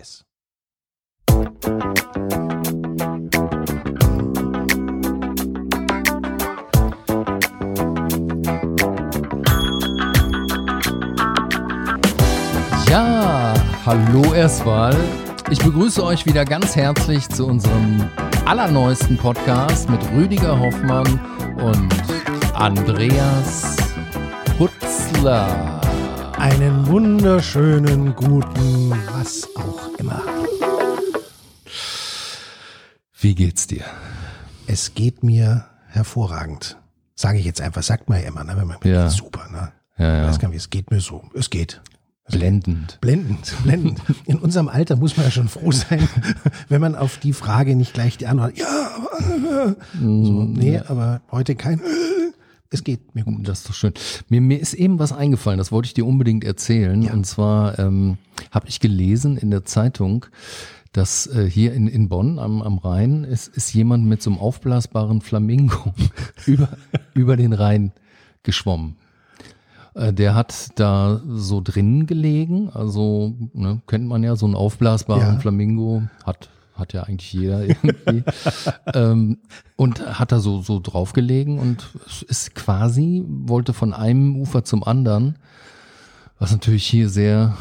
Yes. Ja, hallo erstmal. Ich begrüße euch wieder ganz herzlich zu unserem allerneuesten Podcast mit Rüdiger Hoffmann und Andreas Hutzler. Einen wunderschönen guten, was Wie geht's dir? Es geht mir hervorragend. Sage ich jetzt einfach, sagt man ja immer, ne? Wenn man Ja. geht's super, ne? Ja, Ich ja. weiß gar nicht, es geht mir so. Es geht. Blendend. Blendend, blendend. In unserem Alter muss man ja schon froh sein, wenn man auf die Frage nicht gleich die Antwort, ja, aber, so, nee, aber heute kein, es geht mir gut. Das ist doch schön. Mir, mir ist eben was eingefallen, das wollte ich dir unbedingt erzählen. Ja. Und zwar ähm, habe ich gelesen in der Zeitung, dass äh, hier in, in Bonn am, am Rhein ist, ist jemand mit so einem aufblasbaren Flamingo über, über den Rhein geschwommen. Äh, Der hat da so drinnen gelegen, also ne, kennt man ja, so einen aufblasbaren Ja. Flamingo hat hat ja eigentlich jeder irgendwie. ähm, und hat da so, so draufgelegen und es ist quasi, wollte von einem Ufer zum anderen, was natürlich hier sehr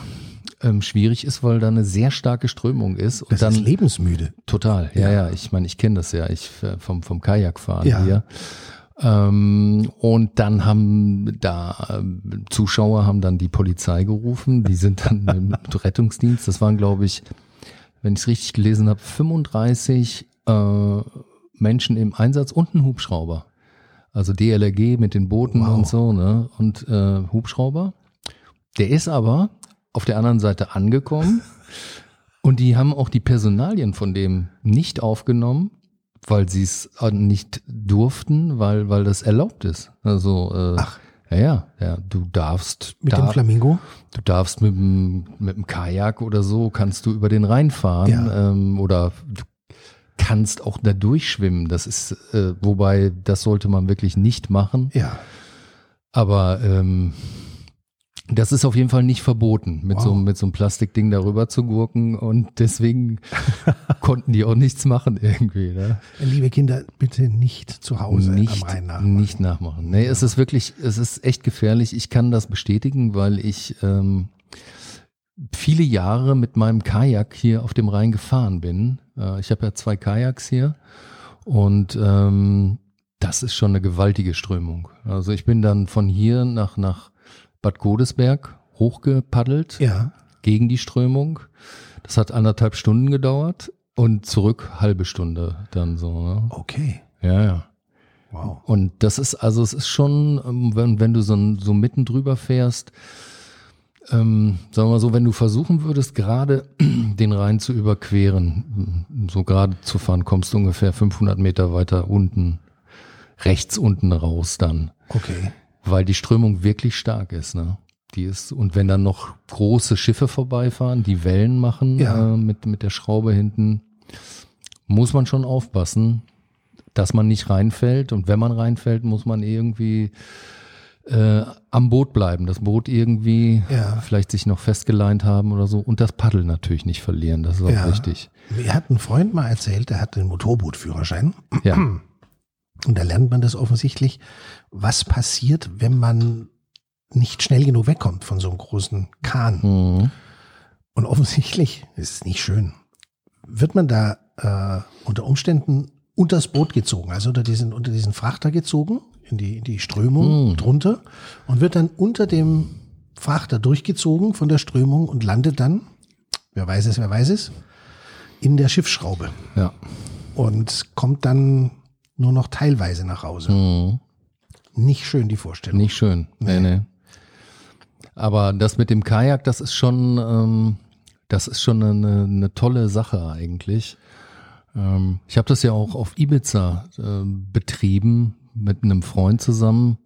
ähm, schwierig ist, weil da eine sehr starke Strömung ist. Und Das dann ist lebensmüde. Total, ja, ja. Ich meine, ich kenne das ja. Ich äh, vom vom Kajakfahren Ja. hier. Ähm, und dann haben da ähm, Zuschauer haben dann die Polizei gerufen. Die sind dann mit Rettungsdienst. Das waren, glaube ich, wenn ich es richtig gelesen habe, 35 äh, Menschen im Einsatz und ein Hubschrauber. Also DLRG mit den Booten Wow. und so, ne? Und äh, Hubschrauber. Der ist aber auf der anderen Seite angekommen. Und die haben auch die Personalien von dem nicht aufgenommen, weil sie es nicht durften, weil, weil das erlaubt ist. Also, äh, Ach. ja, ja, ja, du darfst, Mit dem darf- Flamingo? du darfst mit dem, mit dem Kajak oder so, kannst du über den Rhein fahren, Ja. ähm, oder du kannst auch da durchschwimmen. Das ist, äh, wobei, das sollte man wirklich nicht machen. Ja. Aber ähm, das ist auf jeden Fall nicht verboten, mit, Wow. so, mit so einem Plastikding darüber zu gurken. Und deswegen konnten die auch nichts machen irgendwie. Ne? Liebe Kinder, bitte nicht zu Hause nicht, am Rhein nachmachen. nicht nachmachen. Nee, es ist wirklich, es ist echt gefährlich. Ich kann das bestätigen, weil ich ähm, viele Jahre mit meinem Kajak hier auf dem Rhein gefahren bin. Äh, ich habe ja zwei Kajaks hier und ähm, das ist schon eine gewaltige Strömung. Also ich bin dann von hier nach, nach Bad Godesberg hochgepaddelt Ja. gegen die Strömung. Das hat anderthalb Stunden gedauert und zurück halbe Stunde dann so. Ne? Okay. Ja, ja. Wow. Und das ist, also es ist schon, ähm, wenn, wenn du so, so mitten drüber fährst, ähm, sagen wir mal so, wenn du versuchen würdest, gerade den Rhein zu überqueren, so gerade zu fahren, kommst du ungefähr 500 Meter weiter unten, rechts unten raus dann, Okay. Weil die Strömung wirklich stark ist, ne? Die ist, und wenn dann noch große Schiffe vorbeifahren, die Wellen machen Ja. äh, mit, mit der Schraube hinten, muss man schon aufpassen, dass man nicht reinfällt. Und wenn man reinfällt, muss man irgendwie äh, am Boot bleiben. Das Boot irgendwie Ja. vielleicht sich noch festgeleint haben oder so. Und das Paddel natürlich nicht verlieren. Das ist auch Ja. wichtig. Mir hat ein Freund mal erzählt, der hat den Motorbootführerschein. Ja. Und da lernt man das offensichtlich, was passiert, wenn man nicht schnell genug wegkommt von so einem großen Kahn. Mhm. Und offensichtlich, es ist nicht schön, wird man da äh, unter Umständen unters Boot gezogen, also unter diesen, unter diesen Frachter gezogen, in die, in die Strömung Mm. drunter und wird dann unter dem Frachter durchgezogen von der Strömung und landet dann, wer weiß es, wer weiß es, in der Schiffsschraube Ja. und kommt dann nur noch teilweise nach Hause. Mhm. Nicht schön die Vorstellung. Nicht schön. Nee, Nee. nee. Aber das mit dem Kajak, das ist schon, ähm, das ist schon eine, eine tolle Sache eigentlich. Ähm, ich habe das ja auch auf Ibiza äh, betrieben mit einem Freund zusammen.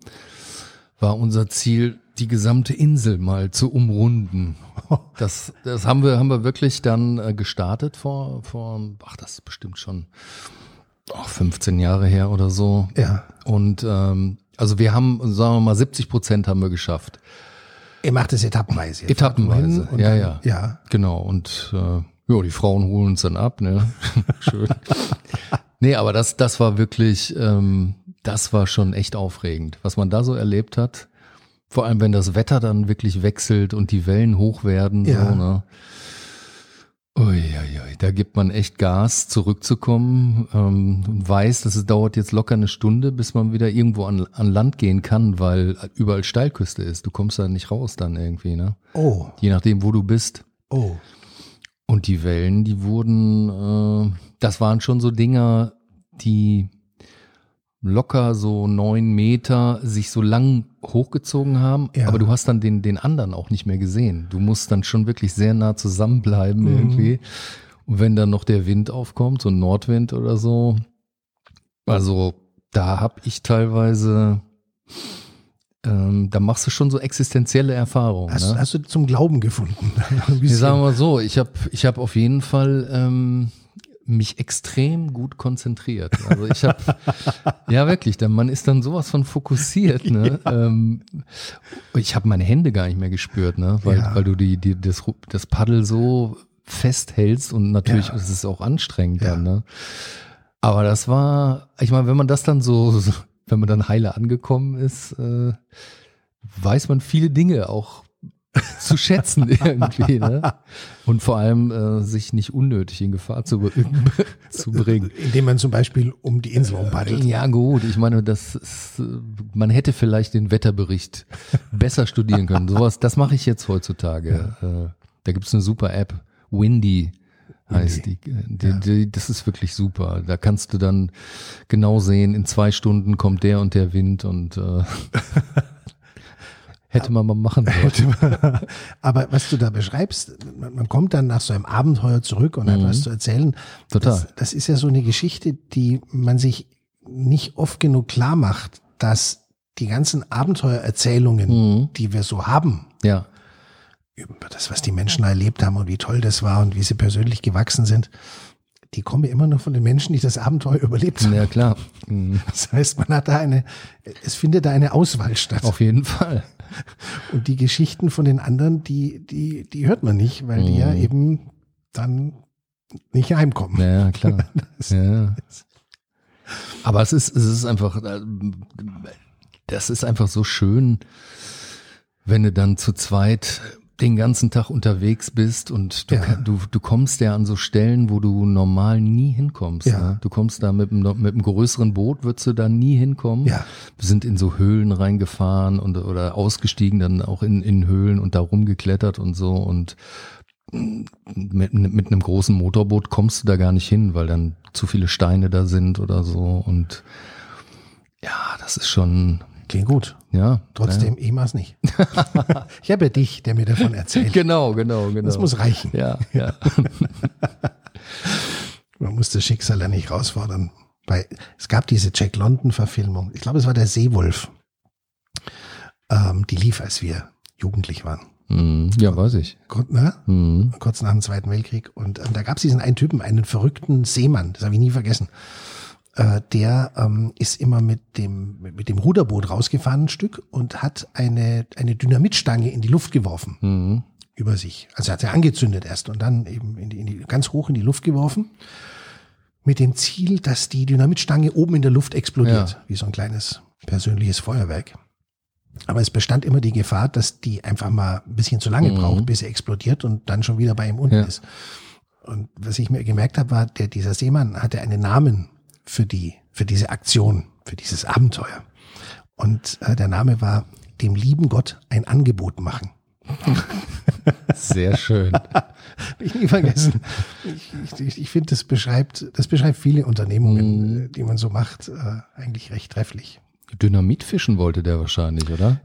War unser Ziel, die gesamte Insel mal zu umrunden. Das, das haben wir, haben wir wirklich dann äh, gestartet vor, vor, ach, das ist bestimmt schon oh, 15 Jahre her oder so. Ja. Und ähm, also wir haben, sagen wir mal, 70 Prozent haben wir geschafft. Ihr macht es etappenweise. Etappenweise, ja, dann- ja. Ja. Genau. Und äh, Ja, die Frauen holen uns dann ab, ne? Schön. nee, aber das, das war wirklich, ähm, das war schon echt aufregend, was man da so erlebt hat. Vor allem, wenn das Wetter dann wirklich wechselt und die Wellen hoch werden, Ja. so, ne? Uiuiui, da gibt man echt Gas, zurückzukommen ähm, und weiß, dass es dauert jetzt locker eine Stunde, bis man wieder irgendwo an, an Land gehen kann, weil überall Steilküste ist. Du kommst da nicht raus dann irgendwie, ne? Oh, Je nachdem, wo du bist. oh. Und die Wellen, die wurden, äh, das waren schon so Dinger, die locker so neun Meter sich so lang hochgezogen haben, Ja. aber du hast dann den, den anderen auch nicht mehr gesehen. Du musst dann schon wirklich sehr nah zusammenbleiben irgendwie. Und wenn dann noch der Wind aufkommt, so ein Nordwind oder so, also da hab ich teilweise, ähm, da machst du schon so existenzielle Erfahrungen. Hast, ne? hast du zum Glauben gefunden? Wir bisschen. sagen mal so, ich habe ich hab auf jeden Fall ähm, mich extrem gut konzentriert. Also ich habe, ja wirklich, der Mann ist dann sowas von fokussiert. Ne? Ähm, ich habe meine Hände gar nicht mehr gespürt, ne? weil, Ja. weil du die, die, das, das Paddel so festhältst und natürlich Ja. ist es auch anstrengend Ja. dann. Ne? Aber das war, ich meine, wenn man das dann so, so wenn man dann heile angekommen ist, äh, weiß man viele Dinge auch zu schätzen irgendwie, ne? Und vor allem äh, sich nicht unnötig in Gefahr zu, zu bringen. Indem man zum Beispiel um die Insel rumpaddelt. Ja gut, ich meine, das ist, man hätte vielleicht den Wetterbericht besser studieren können. Sowas, das mache ich jetzt heutzutage. Äh, da gibt's eine super App, Windy heißt die. die, die. Das ist wirklich super. Da kannst du dann genau sehen, in zwei Stunden kommt der und der Wind und äh, hätte man mal machen sollen. Aber was du da beschreibst, man, man kommt dann nach so einem Abenteuer zurück und hat was zu erzählen. Mhm. Total. Das, das ist ja so eine Geschichte, die man sich nicht oft genug klar macht, dass die ganzen Abenteuererzählungen, Mhm. die wir so haben, Ja. über das, was die Menschen erlebt haben und wie toll das war und wie sie persönlich gewachsen sind, die kommen ja immer nur von den Menschen, die das Abenteuer überlebt haben. Ja, klar. Mhm. Das heißt, man hat da eine, es findet da eine Auswahl statt. Auf jeden Fall. Und die Geschichten von den anderen, die, die, die hört man nicht, weil die ja eben dann nicht heimkommen. Ja, klar. Ja. Aber es ist, es ist einfach, äh, das ist einfach so schön, wenn du dann zu zweit den ganzen Tag unterwegs bist und du, Ja. du, du kommst ja an so Stellen, wo du normal nie hinkommst. Ja. Ne? Du kommst da mit einem, mit einem größeren Boot, würdest du da nie hinkommen. Ja. Wir sind in so Höhlen reingefahren und oder ausgestiegen, dann auch in, in Höhlen und da rumgeklettert und so und mit, mit einem großen Motorboot kommst du da gar nicht hin, weil dann zu viele Steine da sind oder so und ja, das ist schon, Klingt gut. ja. Trotzdem, ich mach's nicht. ich habe ja dich, der mir davon Ja. erzählt. Genau, genau, genau. Das muss reichen. ja, ja. Man muss das Schicksal ja nicht herausfordern. Bei, es gab diese Jack London-Verfilmung. Ich glaube, es war der Seewolf. Ähm, die lief, als wir jugendlich waren. Hm, ja, weiß ich. Kurz, ne? Hm. kurz nach dem Zweiten Weltkrieg. Und ähm, da gab es diesen einen Typen, einen verrückten Seemann, das habe ich nie vergessen. Äh, der ähm, ist immer mit dem, mit dem Ruderboot rausgefahren ein Stück und hat eine, eine Dynamitstange in die Luft geworfen Hm. über sich. Also hat er angezündet erst und dann eben in die, in die, ganz hoch in die Luft geworfen. Mit dem Ziel, dass die Dynamitstange oben in der Luft explodiert, Ja. wie so ein kleines persönliches Feuerwerk. Aber es bestand immer die Gefahr, dass die einfach mal ein bisschen zu lange Mhm. braucht, bis sie explodiert und dann schon wieder bei ihm unten Ja. ist. Und was ich mir gemerkt habe, war, der, dieser Seemann hatte einen Namen für die, für diese Aktion, für dieses Abenteuer. Und äh, der Name war dem lieben Gott ein Angebot machen. Sehr schön. ich nie vergessen. Ich, ich, ich finde, das beschreibt, das beschreibt viele Unternehmungen, äh, die man so macht, äh, eigentlich recht trefflich. Dynamitfischen wollte der wahrscheinlich, oder?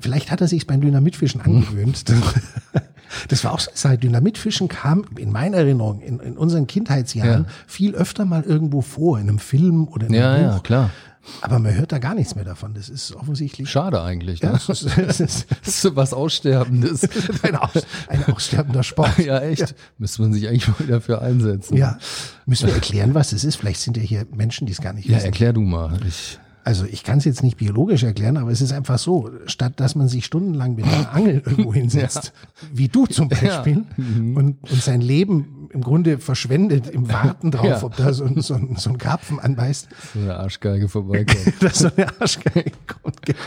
Vielleicht hat er sich beim Dynamitfischen angewöhnt. Das, das war auch so eine Sache. Dynamitfischen kam in meiner Erinnerung, in, in unseren Kindheitsjahren, Ja. viel öfter mal irgendwo vor, in einem Film oder in einem Ja, Buch. ja, klar. Aber man hört da gar nichts mehr davon. Das ist offensichtlich Schade eigentlich. ja, Ne? das ist, das ist Das ist was Aussterbendes. ein, aus, ein aussterbender Sport. ja, echt. Müsste man sich eigentlich mal dafür einsetzen. Ja, müssen wir erklären, was das ist? Vielleicht sind ja hier Menschen, die es gar nicht Ja, wissen. erklär du mal. Ich, Also ich kann es jetzt nicht biologisch erklären, aber es ist einfach so, statt dass man sich stundenlang mit einer Angel irgendwo hinsetzt, wie du zum Beispiel, Ja. Mhm. und, und sein Leben im Grunde verschwendet im Warten drauf, Ja. ob da so, ein- so, ein- so ein Karpfen anbeißt, So eine Arschgeige vorbeikommt. dass so eine Arschgeige kommt. Genau.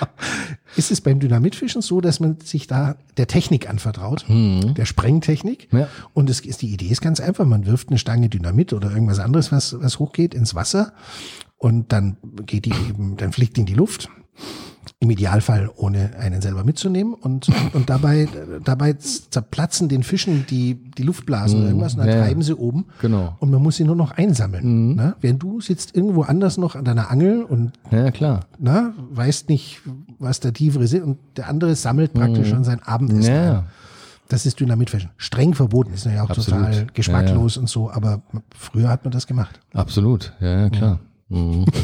Ist es beim Dynamitfischen so, dass man sich da der Technik anvertraut, der Sprengtechnik? Ja. Und es ist, die Idee ist ganz einfach. Man wirft eine Stange Dynamit oder irgendwas anderes, was, was hochgeht, ins Wasser und dann geht die eben, dann fliegt die in die Luft. Im Idealfall ohne einen selber mitzunehmen und, und dabei, dabei zerplatzen den Fischen die, die Luftblasen oder irgendwas und dann ja, ja. treiben sie oben. Genau. Und man muss sie nur noch einsammeln. Ne? Während du sitzt irgendwo anders noch an deiner Angel und Ja, klar. na, weißt nicht, was der tiefere Sinn und der andere sammelt praktisch schon sein Abendessen. Ja, ein. ja. Das ist Dynamitfischen. Streng verboten, ist ja auch Absolut. total geschmacklos und so, aber früher hat man das gemacht. Absolut. Ja, ja, klar. Mhm.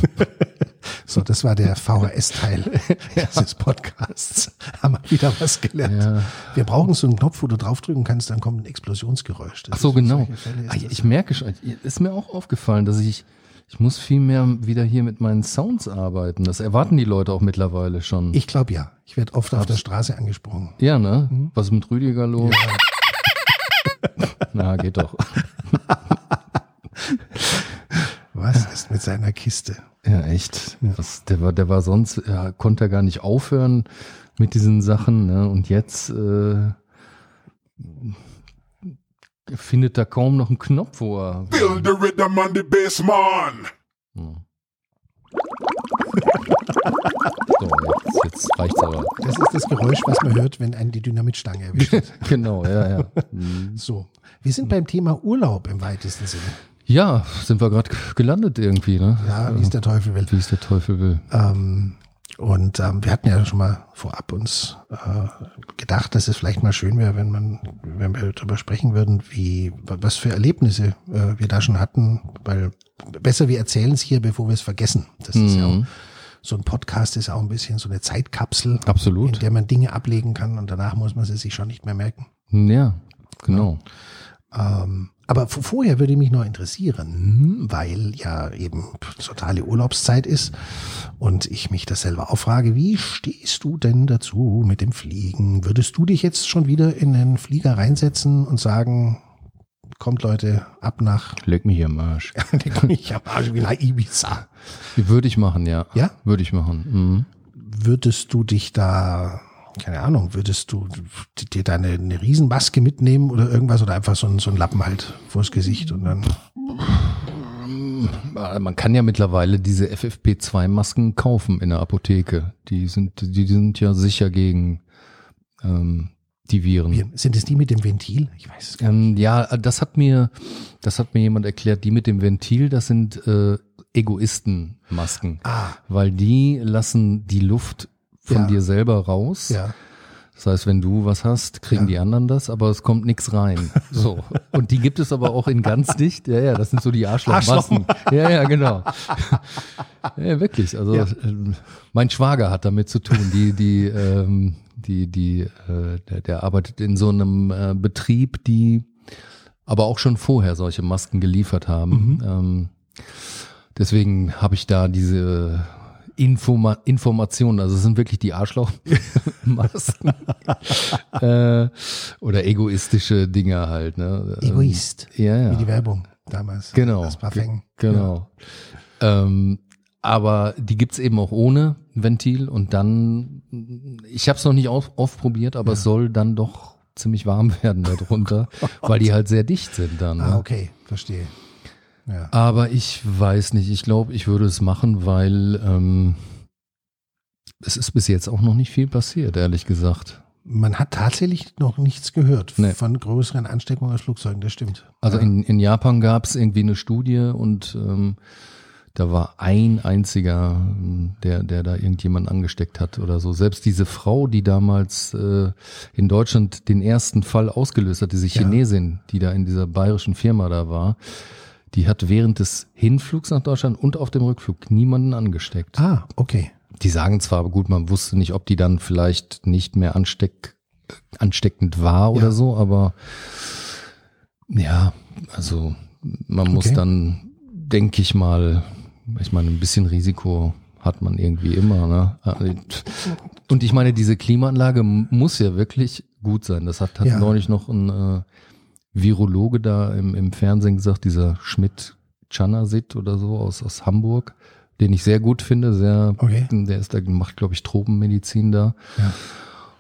So, das war der VHS-Teil dieses Podcasts. Haben wir wieder was gelernt. Ja. Wir brauchen so einen Knopf, wo du draufdrücken kannst, dann kommt ein Explosionsgeräusch. Das Ach so, genau. Ah, Ich merke schon, ist mir auch aufgefallen, dass ich, ich muss viel mehr wieder hier mit meinen Sounds arbeiten. Das erwarten die Leute auch mittlerweile schon. Ich glaube ja. Ich werde oft auf der Straße angesprochen. ja, ne? Was ist mit Rüdiger los? Na, geht doch. Was ist mit seiner Kiste? Ja, echt. Das, der, war, der war sonst, ja, konnte er gar nicht aufhören mit diesen Sachen. Ne? Und jetzt äh, findet er kaum noch einen Knopf, wo er. Feel the rhythm on the bass, man. So, jetzt, jetzt reicht's aber. Das ist das Geräusch, was man hört, wenn einen die Dynamitstange erwischt. Genau, ja, ja. Mhm. So. Wir sind beim Thema Urlaub im weitesten Sinne. Ja, sind wir gerade gelandet irgendwie, ne? Ja, wie es der Teufel will. Wie es der Teufel will. Ähm, und ähm, wir hatten ja schon mal vorab uns äh, gedacht, dass es vielleicht mal schön wäre, wenn man, wenn wir darüber sprechen würden, wie was für Erlebnisse äh, wir da schon hatten, weil besser wir erzählen es hier, bevor wir es vergessen. Das ist ja auch so ein Podcast ist auch ein bisschen so eine Zeitkapsel, Absolut. in der man Dinge ablegen kann und danach muss man sie sich schon nicht mehr merken. Ja, genau. Ähm, aber vorher würde mich noch interessieren, weil ja eben totale Urlaubszeit ist und ich mich das selber auch frage, wie stehst du denn dazu mit dem Fliegen? Würdest du dich jetzt schon wieder in den Flieger reinsetzen und sagen, kommt Leute, ab nach, Leg mich hier am Arsch. den komm ich am Arsch wie nach Ibiza. Würde ich machen, ja. Ja? Würde ich machen. Mhm. Würdest du dich da, keine Ahnung, würdest du dir da eine, eine Riesenmaske mitnehmen oder irgendwas oder einfach so ein, so ein Lappen halt vors Gesicht und dann Man kann ja mittlerweile diese FFP2-Masken kaufen in der Apotheke. Die sind, die sind ja sicher gegen ähm, die Viren. Wie, sind es die mit dem Ventil? Ich weiß es gar Ähm, ja, das hat mir, das hat mir jemand erklärt. Die mit dem Ventil, das sind äh, Egoistenmasken, Ah, weil die lassen die Luft von Ja. dir selber raus. ja. Das heißt, wenn du was hast, kriegen Ja. die anderen das, aber es kommt nichts rein. So. Und die gibt es aber auch in ganz dicht. Ja, ja, das sind so die Arschlochmasken. Ja, ja, genau. Ja, wirklich. Also Ja. ähm, mein Schwager hat damit zu tun. Die, die, ähm, die, die, äh, der, der arbeitet in so einem äh, Betrieb, die aber auch schon vorher solche Masken geliefert haben. Ähm, deswegen habe ich da diese Informa Informationen, also es sind wirklich die Arschlochmasken äh, oder egoistische Dinge halt. Ne? Ähm, Egoist. Ja, ja. Wie die Werbung damals. Genau. Das Parfum. Genau. Ähm, aber die gibt's eben auch ohne Ventil und dann, ich habe es noch nicht auf, ausprobiert, aber es soll dann doch ziemlich warm werden darunter, weil die halt sehr dicht sind dann. Ah, Ne? okay, verstehe. Ja. Aber ich weiß nicht, ich glaube, ich würde es machen, weil ähm, es ist bis jetzt auch noch nicht viel passiert, ehrlich gesagt. Man hat tatsächlich noch nichts gehört Nee. von größeren Ansteckungen aus Flugzeugen, das stimmt. Also ja. in, in Japan gab es irgendwie eine Studie und ähm, da war ein einziger, ähm, der, der da irgendjemand angesteckt hat oder so. Selbst diese Frau, die damals äh, in Deutschland den ersten Fall ausgelöst hat, diese Ja. Chinesin, die da in dieser bayerischen Firma da war, die hat während des Hinflugs nach Deutschland und auf dem Rückflug niemanden angesteckt. Ah, okay. Die sagen zwar, aber gut, man wusste nicht, ob die dann vielleicht nicht mehr ansteck, ansteckend war oder Ja. so, aber ja, also man muss Okay. dann, denke ich mal, ich meine, ein bisschen Risiko hat man irgendwie immer. Ne? Und ich meine, diese Klimaanlage muss ja wirklich gut sein. Das hat, hat Ja. neulich noch ein äh, Virologe da im, im Fernsehen gesagt, dieser Schmidt Chanasit oder so aus, aus Hamburg, den ich sehr gut finde, sehr, Okay. der ist da, macht, glaube ich, Tropenmedizin da. Ja.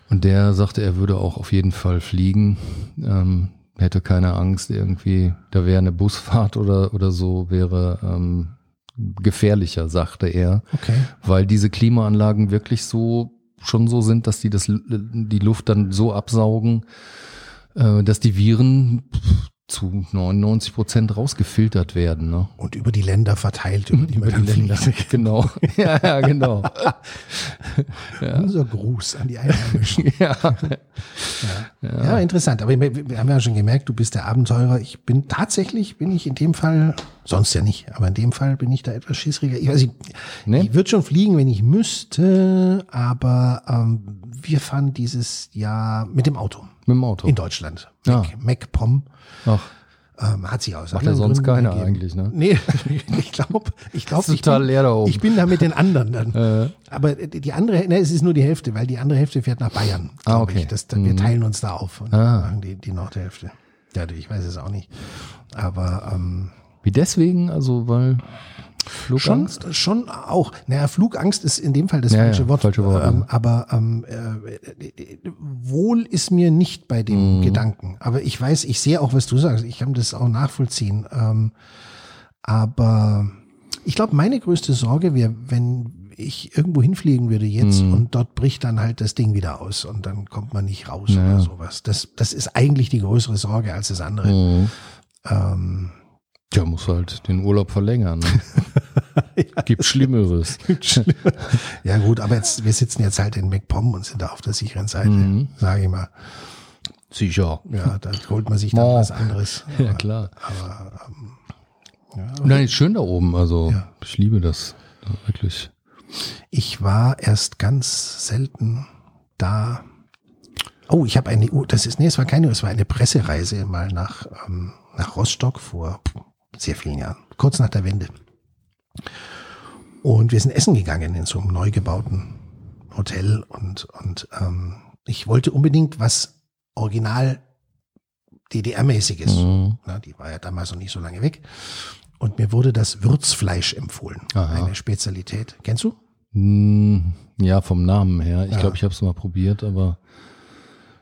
Und der sagte, er würde auch auf jeden Fall fliegen, ähm, hätte keine Angst irgendwie, da wäre eine Busfahrt oder, oder so, wäre ähm, gefährlicher, sagte er, Okay. weil diese Klimaanlagen wirklich so schon so sind, dass die das, die Luft dann so absaugen, äh, dass die Viren zu 99 Prozent rausgefiltert werden. Ne? Und über die Länder verteilt, über die, man dann fliegt. genau. ja, ja, genau. Unser Gruß an die Einheimischen. ja. Ja. interessant. Aber wir haben ja schon gemerkt, du bist der Abenteurer. Ich bin tatsächlich, bin ich in dem Fall, sonst ja nicht, aber in dem Fall bin ich da etwas schissriger. Ich weiß nicht, Nee? ich würde schon fliegen, wenn ich müsste, aber ähm, wir fahren dieses Jahr mit dem Auto Mit dem Auto. in Deutschland. Ja. Mac, MacPom Ach, ähm, hat sich aus. Macht ja sonst Gründen keiner ergeben. eigentlich, ne? Nee, ich glaube, ich glaube, ich, total bin- leer da oben. ich bin da mit den anderen dann. Äh. Aber die andere, ne, es ist nur die Hälfte, weil die andere Hälfte fährt nach Bayern. Ah, okay. Ich. Das, Wir teilen uns da auf und Ah. machen die, die Nordhälfte. Ja, ich weiß es auch nicht. Aber ähm, wie deswegen? Also, weil Flugangst? schon auch. Naja, Flugangst ist in dem Fall das Ja, falsche ja, Wort. falsche Wort, ähm, aber ähm, äh, wohl ist mir nicht bei Mhm. dem Gedanken. Aber ich weiß, ich sehe auch, was du sagst. Ich kann das auch nachvollziehen. Ähm, aber ich glaube, meine größte Sorge wäre, wenn ich irgendwo hinfliegen würde jetzt Mhm. und dort bricht dann halt das Ding wieder aus und dann kommt man nicht raus Ja. oder sowas. Das, das ist eigentlich die größere Sorge als das andere. Mhm. Ähm, Tja, muss halt den Urlaub verlängern. Ne? Gibt Schlimmeres. ja gut, aber jetzt, wir sitzen jetzt halt in MacPom und sind da auf der sicheren Seite, Mhm. sage ich mal. Sicher. Ja, da holt man sich dann Oh. was anderes. Ja, klar. Aber, ähm, ja, Nein, ist schön da oben. Also, Ja. ich liebe das. Ja, wirklich. ich war erst ganz selten da. Oh, ich habe eine, das ist, nee, es war keine, es war eine Pressereise mal nach, ähm, nach Rostock vor sehr vielen Jahren, kurz nach der Wende. Und wir sind essen gegangen in so einem neu gebauten Hotel und, und ähm, ich wollte unbedingt was original DDR-mäßiges. Mhm. Na, die war ja damals noch nicht so lange weg. Und mir wurde das Würzfleisch empfohlen. Aha. Eine Spezialität. Kennst du? Hm, Ja, vom Namen her. Ich Ja. glaube, ich habe es mal probiert, aber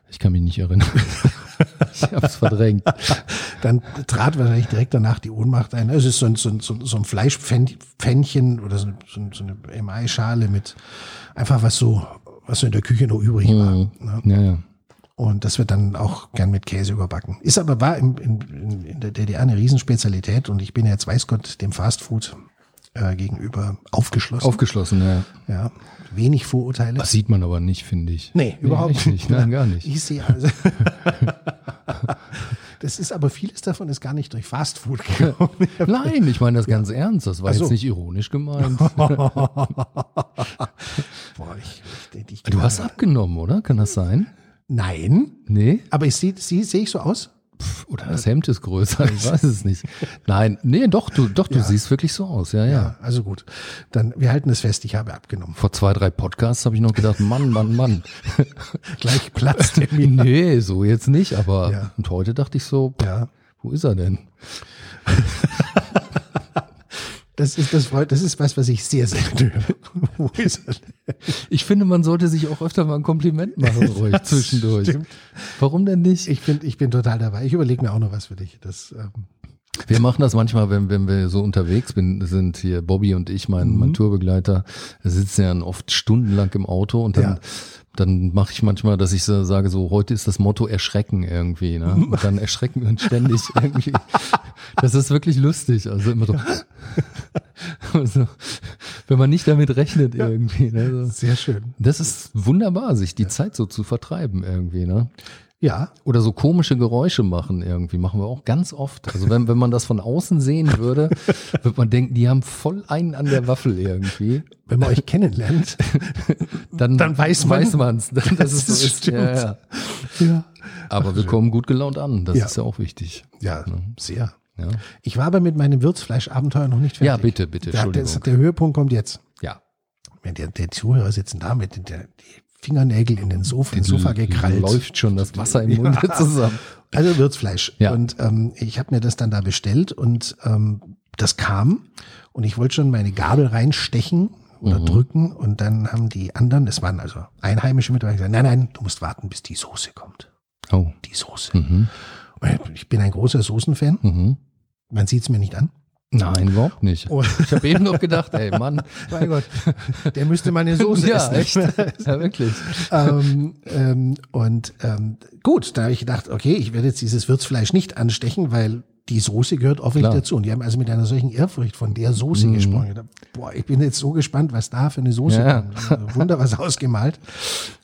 ich kann mich nicht erinnern. ich habe es verdrängt. Dann trat wahrscheinlich direkt danach die Ohnmacht ein. Es ist so ein, so ein, so ein Fleischpfännchen oder so eine, so eine- Emai-Schale mit einfach was so, was so in der Küche noch übrig war. Mhm. Ne? Ja, ja. Und das wird dann auch gern mit Käse überbacken. Ist aber war im, in, in, in der DDR eine Riesenspezialität und ich bin jetzt, weiß Gott, dem Fastfood äh, gegenüber aufgeschlossen. Aufgeschlossen, ja. ja, wenig Vorurteile. Das sieht man aber nicht, finde ich. Nee, überhaupt echt nicht. Nein, gar nicht. Ich sehe also. das ist aber vieles davon ist gar nicht durch Fastfood gekommen. Nein, ich meine das ganz ernst. Das war so. jetzt nicht ironisch gemeint. Boah, ich, ich, ich, Du hast abgenommen, oder? Kann das sein? Nein, Nee? aber ich sehe, sie, sehe ich so aus? Pff, Oder das Hemd ist größer, ich weiß es nicht. Nein, nee, doch, du, doch, du siehst wirklich so aus, ja, ja. also gut. Dann, wir halten es fest, ich habe abgenommen. Vor zwei, drei Podcasts habe ich noch gedacht, Mann, Mann, Mann. Gleich Platztermin. nee, so jetzt nicht, aber Ja. und heute dachte ich so, ja, wo ist er denn? das ist, das freut, das ist was, was ich sehr selten höre. Ich finde, man sollte sich auch öfter mal ein Kompliment machen, ruhig zwischendurch. stimmt. Warum denn nicht? Ich bin, ich bin total dabei. Ich überlege mir auch noch was für dich. Das, ähm, Wir machen das manchmal, wenn, wenn wir so unterwegs bin, sind hier Bobby und ich, mein, Mhm. mein Tourbegleiter, sitzen ja oft stundenlang im Auto und dann, Ja. dann mache ich manchmal, dass ich so sage, so heute ist das Motto erschrecken irgendwie. Ne? Und dann erschrecken wir uns ständig irgendwie. Das ist wirklich lustig. Also immer so, also, wenn man nicht damit rechnet irgendwie. Ne? So. sehr schön. Das ist wunderbar, sich die Zeit so zu vertreiben irgendwie. Ne? Ja, Oder so komische Geräusche machen irgendwie, machen wir auch ganz oft. Also wenn, wenn man das von außen sehen würde, würde man denken, die haben voll einen an der Waffel irgendwie. wenn man euch kennenlernt, Dann, Dann weiß man- weiß man's, dass Das es so ist ist. stimmt. Ja, ja. ja, Aber wir kommen gut gelaunt an, das Ja. ist ja auch wichtig. ja, sehr. Ja, Ich war aber mit meinem Würzfleischabenteuer noch nicht fertig. ja bitte, bitte, Der, der, Entschuldigung. der Höhepunkt kommt jetzt. Ja. Wenn der, der Zuhörer sitzen da mit den, der, die Fingernägel in den Sofa, in den Sofa gekrallt. Läuft schon das Wasser im Munde zusammen. Also Würzfleisch. Ja. Und ähm, ich habe mir das dann da bestellt und ähm, das kam und ich wollte schon meine Gabel reinstechen oder Mhm. drücken und dann haben die anderen, das waren also Einheimische mit, gesagt, nein, nein, du musst warten, bis die Soße kommt. Oh. Die Soße. Mhm. Ich bin ein großer Soßenfan. Mhm. Man sieht's mir nicht an. Nein, überhaupt nicht. Oh. Ich habe eben noch gedacht, ey Mann. Mein Gott, der müsste mal eine Soße ja, essen. echt. Ja, wirklich. ähm, ähm, und ähm, gut, da habe ich gedacht, okay, ich werde jetzt dieses Würzfleisch nicht anstechen, weil die Soße gehört offensichtlich dazu. Und die haben also mit einer solchen Ehrfurcht von der Soße gesprochen. Ich dachte, Boah, ich bin jetzt so gespannt, was da für eine Soße Ja. kommt. Wunder was ausgemalt.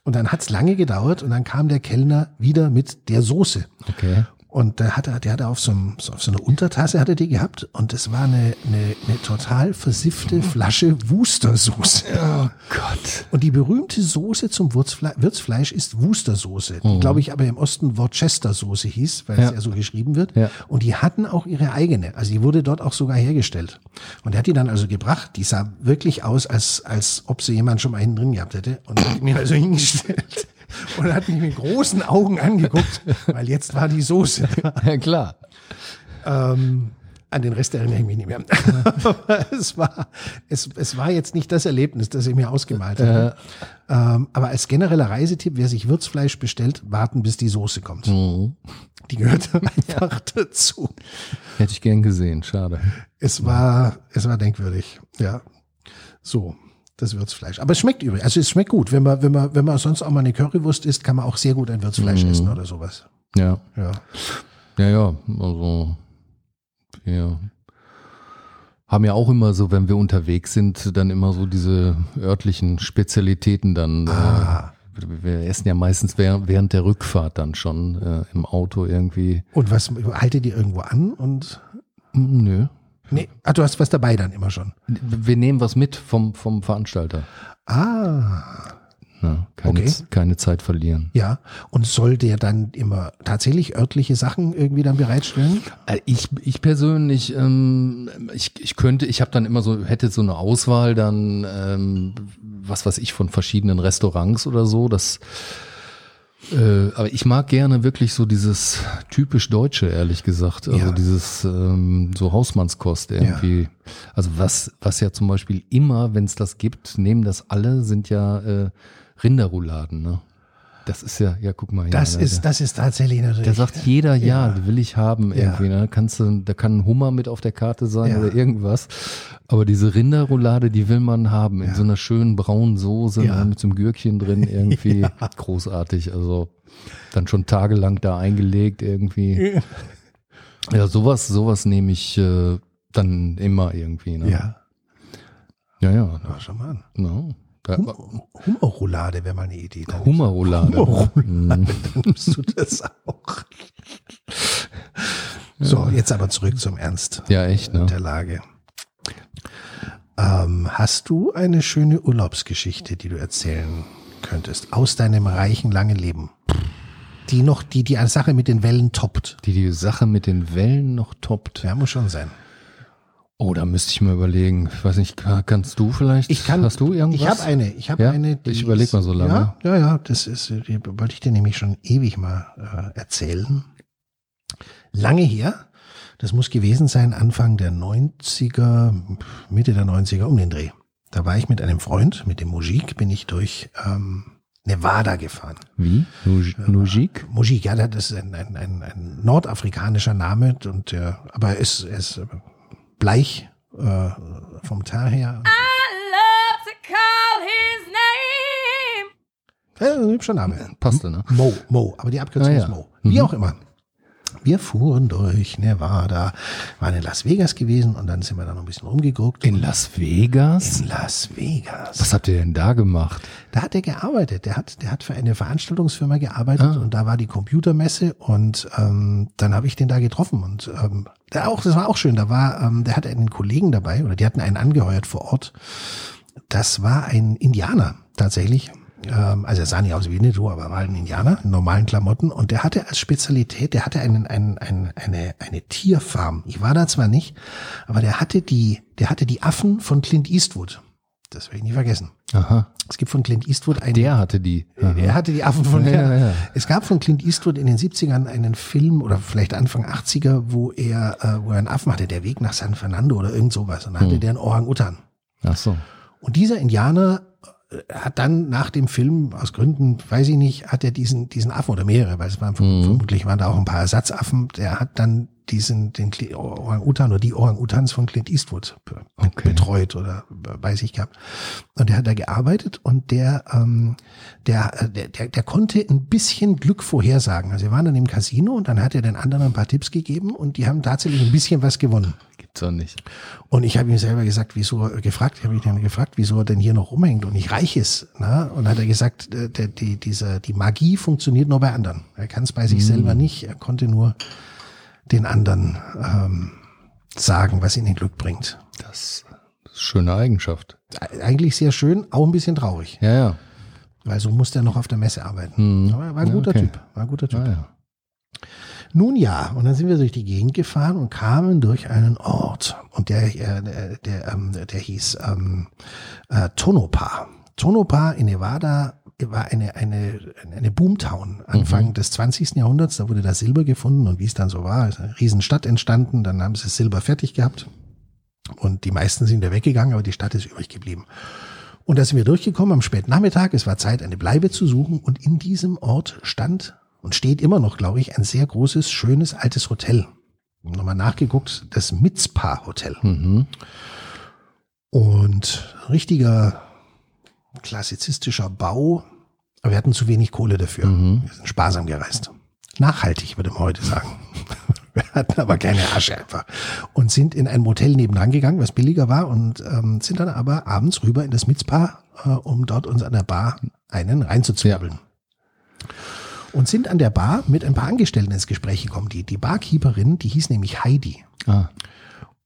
Und dann hat's lange gedauert und dann kam der Kellner wieder mit der Soße. Okay. Und da hat er, der hatte auf so, einem, so auf so einer Untertasse hatte die gehabt und es war eine, eine, eine total versiffte Flasche Wustersoße. Oh Gott. Und die berühmte Soße zum Würzfle Würzfleisch ist Wustersoße, die glaube ich aber im Osten Worcestersoße hieß, weil es Ja. ja so geschrieben wird. Ja. Und die hatten auch ihre eigene, also die wurde dort auch sogar hergestellt. Und er hat die dann also gebracht, die sah wirklich aus, als, als ob sie jemand schon mal hinten drin gehabt hätte und hat mir also hingestellt. Und hat mich mit großen Augen angeguckt, weil jetzt war die Soße. Ja, klar. Ähm, an den Rest erinnere ich mich nicht mehr. Aber es war, es, es war jetzt nicht das Erlebnis, das ich mir ausgemalt habe. Ähm, aber als genereller Reisetipp, wer sich Würzfleisch bestellt, warten, bis die Soße kommt. Mhm. Die gehört einfach dazu. Hätte ich gern gesehen, schade. Es war, es war denkwürdig. Ja. So. Das Würzfleisch. Aber es schmeckt übel. Also es schmeckt gut. Wenn man, wenn man, wenn man sonst auch mal eine Currywurst isst, kann man auch sehr gut ein Würzfleisch essen oder sowas. Ja. Ja. Ja, ja, also wir haben ja auch immer so, wenn wir unterwegs sind, dann immer so diese örtlichen Spezialitäten dann. Ah. Äh, wir essen ja meistens während, während der Rückfahrt dann schon äh, im Auto irgendwie. Und was, haltet ihr irgendwo an und, Hm, Nö. Nee, ah, du hast was dabei dann immer schon. Wir nehmen was mit vom, vom Veranstalter. Ah. Ja, keine, Okay. keine Zeit verlieren. Ja, und soll der dann immer tatsächlich örtliche Sachen irgendwie dann bereitstellen? Äh, Ich, ich persönlich, ähm, ich, ich könnte, ich habe dann immer so, hätte so eine Auswahl dann, ähm, was weiß ich, von verschiedenen Restaurants oder so. Das, äh, aber ich mag gerne wirklich so dieses typisch Deutsche, ehrlich gesagt. Also Ja. dieses ähm, so Hausmannskost irgendwie. Also was, was ja zum Beispiel immer, wenn es das gibt, nehmen das alle, sind ja äh, Rinderrouladen. Ne? Das ist ja, ja, guck mal. hier, Das ne, ist, das ist tatsächlich natürlich. da sagt jeder, ja, die will ich haben irgendwie. Ne? Kannst du, da kann ein Hummer mit auf der Karte sein Ja. oder irgendwas. Aber diese Rinderroulade, die will man haben in so einer schönen braunen Soße Ja. ne, mit so einem Gürkchen drin irgendwie. Großartig. Also dann schon tagelang da eingelegt irgendwie. Ja, sowas, sowas nehme ich äh, dann immer irgendwie. Ne? ja, ja, ja. ja, schon mal an. No. Hum- Hummerroulade wäre mal eine Idee. Dann, Hummerroulade. Mhm. dann nimmst du das auch. So, jetzt aber zurück zum Ernst Ja, echt, ne? der Lage. Ähm, hast du eine schöne Urlaubsgeschichte, die du erzählen könntest aus deinem reichen langen Leben? Die noch, die die Sache mit den Wellen toppt. Die die Sache mit den Wellen noch toppt. Ja, muss schon sein. Oh, da müsste ich mal überlegen. Ich weiß nicht, ka- kannst du vielleicht? Ich kann. Hast du irgendwas? Ich habe eine. Ich habe Ja? eine. die Ich überleg ist- mal so lange. Ja, ja, ja. Das ist, die wollte ich dir nämlich schon ewig mal äh, erzählen. Lange her. Das muss gewesen sein Anfang der 90er, Mitte der 90er um den Dreh. Da war ich mit einem Freund, mit dem Mujik, bin ich durch ähm, Nevada gefahren. Wie? Nuj- Nujik? Mujik, ja, das ist ein, ein, ein, ein nordafrikanischer Name und der, aber er er ist bleich äh, vom Teint her. love to call his name. Ja, ein hübscher Name. Passte, ne? Mo, Mo, aber die Abkürzung Ah, ja. ist Mo. Wie Mhm. auch immer. Wir fuhren durch Nevada, waren in Las Vegas gewesen und dann sind wir da noch ein bisschen rumgeguckt. In Las Vegas? In Las Vegas. Was habt ihr denn da gemacht? Da hat er gearbeitet. Der hat, der hat für eine Veranstaltungsfirma gearbeitet Ah. und da war die Computermesse und ähm, dann habe ich den da getroffen und ähm, der auch, das war auch schön. Da war, ähm, der hatte einen Kollegen dabei oder die hatten einen angeheuert vor Ort. Das war ein Indianer tatsächlich. Ähm, also er sah nicht aus wie Winnetou, aber war halt ein Indianer in normalen Klamotten und der hatte als Spezialität, der hatte einen, einen, einen, eine, eine Tierfarm. Ich war da zwar nicht, aber der hatte die, der hatte die Affen von Clint Eastwood. Das werde ich nie vergessen. Aha. Es gibt von Clint Eastwood einen. Der hatte die. Er hatte die Affen von Ja, der. ja, ja. Es gab von Clint Eastwood in den 70ern einen Film oder vielleicht Anfang 80er, wo er, äh, wo er einen Affen hatte, der Weg nach San Fernando oder irgend sowas. Und dann Hm. hatte der einen Orang-Utan. Ach so. Und dieser Indianer hat dann nach dem Film, aus Gründen, weiß ich nicht, hat er diesen, diesen Affen oder mehrere, weil es waren Mhm. vermutlich waren da auch ein paar Ersatzaffen, der hat dann diesen, den Kli- Orang-Utan oder die Orang-Utans von Clint Eastwood Okay. betreut oder weiß ich gehabt. Und der hat da gearbeitet und der, ähm, der, äh, der, der, der konnte ein bisschen Glück vorhersagen. Also wir waren dann im Casino und dann hat er den anderen ein paar Tipps gegeben und die haben tatsächlich ein bisschen was gewonnen. Gibt's doch nicht. Und ich habe ihm selber gesagt, wieso er gefragt, ich habe ihn dann gefragt, wieso er denn hier noch rumhängt und nicht reich ist. Na? Und hat er gesagt, äh, der, die, diese, die Magie funktioniert nur bei anderen. Er kann es bei sich selber nicht. Er konnte nur den anderen ähm, sagen, was ihn in Glück bringt. Das, ist eine schöne Eigenschaft. Eigentlich sehr schön, auch ein bisschen traurig, Ja, ja. weil so musste er noch auf der Messe arbeiten. Aber er war ein Ja, guter okay. Typ, war ein guter Typ. Ah, ja. Nun ja, und dann sind wir durch die Gegend gefahren und kamen durch einen Ort. Und der, äh, der, der, ähm, der hieß ähm, äh, Tonopah. Tonopah in Nevada war eine, eine, eine Boomtown Anfang des 20. Jahrhunderts. Da wurde da Silber gefunden und wie es dann so war, ist eine Riesenstadt entstanden. Dann haben sie Silber fertig gehabt. Und die meisten sind da weggegangen, aber die Stadt ist übrig geblieben. Und da sind wir durchgekommen am späten Nachmittag. Es war Zeit, eine Bleibe zu suchen. Und in diesem Ort stand und steht immer noch, glaube ich, ein sehr großes, schönes, altes Hotel. Nochmal nachgeguckt, das Mitzpah Hotel. Mhm. Und richtiger klassizistischer Bau. Aber wir hatten zu wenig Kohle dafür. Wir sind sparsam gereist. Nachhaltig, würde man heute sagen. Wir hatten aber keine Asche einfach. Und sind in ein Motel nebenan gegangen, was billiger war, und ähm, sind dann aber abends rüber in das Mitzpah, äh, um dort uns an der Bar einen reinzuzwirbeln. Und sind an der Bar mit ein paar Angestellten ins Gespräch gekommen. Die, die Barkeeperin, die hieß nämlich Heidi Ah,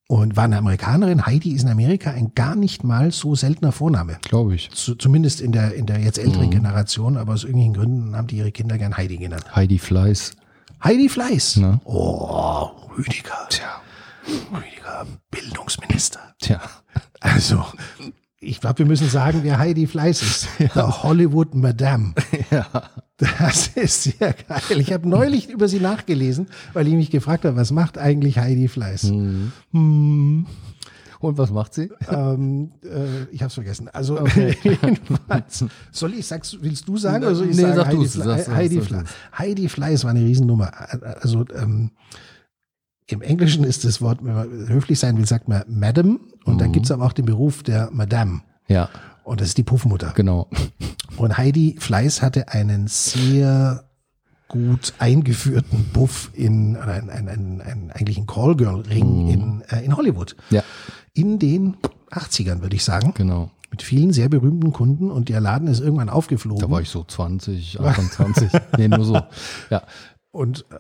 und war eine Amerikanerin. Heidi ist in Amerika ein gar nicht mal so seltener Vorname. glaube ich. Zu, zumindest in der, in der jetzt älteren Generation, aber aus irgendwelchen Gründen haben die ihre Kinder gern Heidi genannt. Heidi Fleiß. Heidi Fleiß. Ne? Oh, Rüdiger. Tja. Rüdiger, Bildungsminister. Tja. Also, ich glaube, wir müssen sagen, wer Heidi Fleiß ist. Der Hollywood Madame. Ja. Das ist sehr geil. Ich habe neulich über sie nachgelesen, weil ich mich gefragt habe, was macht eigentlich Heidi Fleiß? Und was macht sie? Ähm, äh, ich habe es vergessen. Also jedenfalls. Soll ich sag's, willst du sagen oder soll ich Nee, sagen sag Heidi, Fle sag's, sag's, Heidi, Fle. Heidi Fleiß war eine Riesennummer. Also ähm, im Englischen ist das Wort, wenn man höflich sein will, sagt man Madam und Mhm. dann gibt's aber auch den Beruf der Madame. Ja, Und das ist die Puffmutter. genau. Und Heidi Fleiß hatte einen sehr gut eingeführten Buff in, ein, ein, ein, ein, eigentlich ein Callgirl-Ring in, äh, in Hollywood. Mhm. Ja, In den 80ern, würde ich sagen. genau. Mit vielen sehr berühmten Kunden und der Laden ist irgendwann aufgeflogen. Da war ich so 20, Anfang 20. Nee, nur so. Ja, und äh,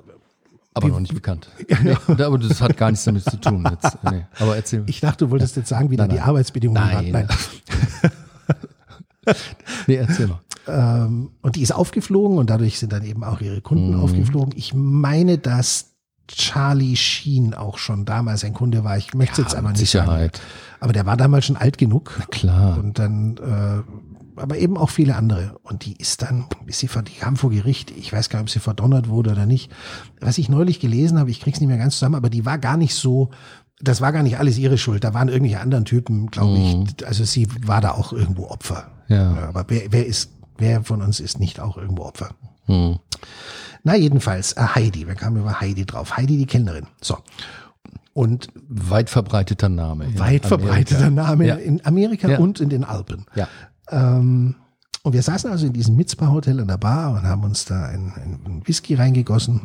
aber noch nicht bekannt. Nee, aber das hat gar nichts damit zu tun. Jetzt. Nee, aber erzähl. ich dachte, du wolltest jetzt sagen, wie da die Arbeitsbedingungen Nein. waren. Nee, erzähl mal. Ähm, und die ist aufgeflogen und dadurch sind dann eben auch ihre Kunden Mhm. aufgeflogen. Ich meine, dass Charlie Sheen auch schon damals ein Kunde war. Ich möchte jetzt Ja, aber mit nicht Sicherheit. sagen. Aber der war damals schon alt genug. Klar. Und dann, äh, aber eben auch viele andere. Und die ist dann, ist sie, die kam vor Gericht. Ich weiß gar nicht, ob sie verdonnert wurde oder nicht. Was ich neulich gelesen habe, ich krieg's nicht mehr ganz zusammen, aber die war gar nicht so, das war gar nicht alles ihre Schuld. Da waren irgendwelche anderen Typen, glaube ich. Also sie war da auch irgendwo Opfer. Ja. aber wer, wer ist, wer von uns ist nicht auch irgendwo Opfer? Hm. Na, jedenfalls, äh, Heidi. Wir kamen über Heidi drauf. Heidi, die Kellnerin. So. Und Weit verbreiteter Name. weit verbreiteter. Name Ja. in Amerika Ja. und in den Alpen. Ja. Ähm, und wir saßen also in diesem Mitzpah-Hotel an der Bar und haben uns da ein, ein Whisky reingegossen.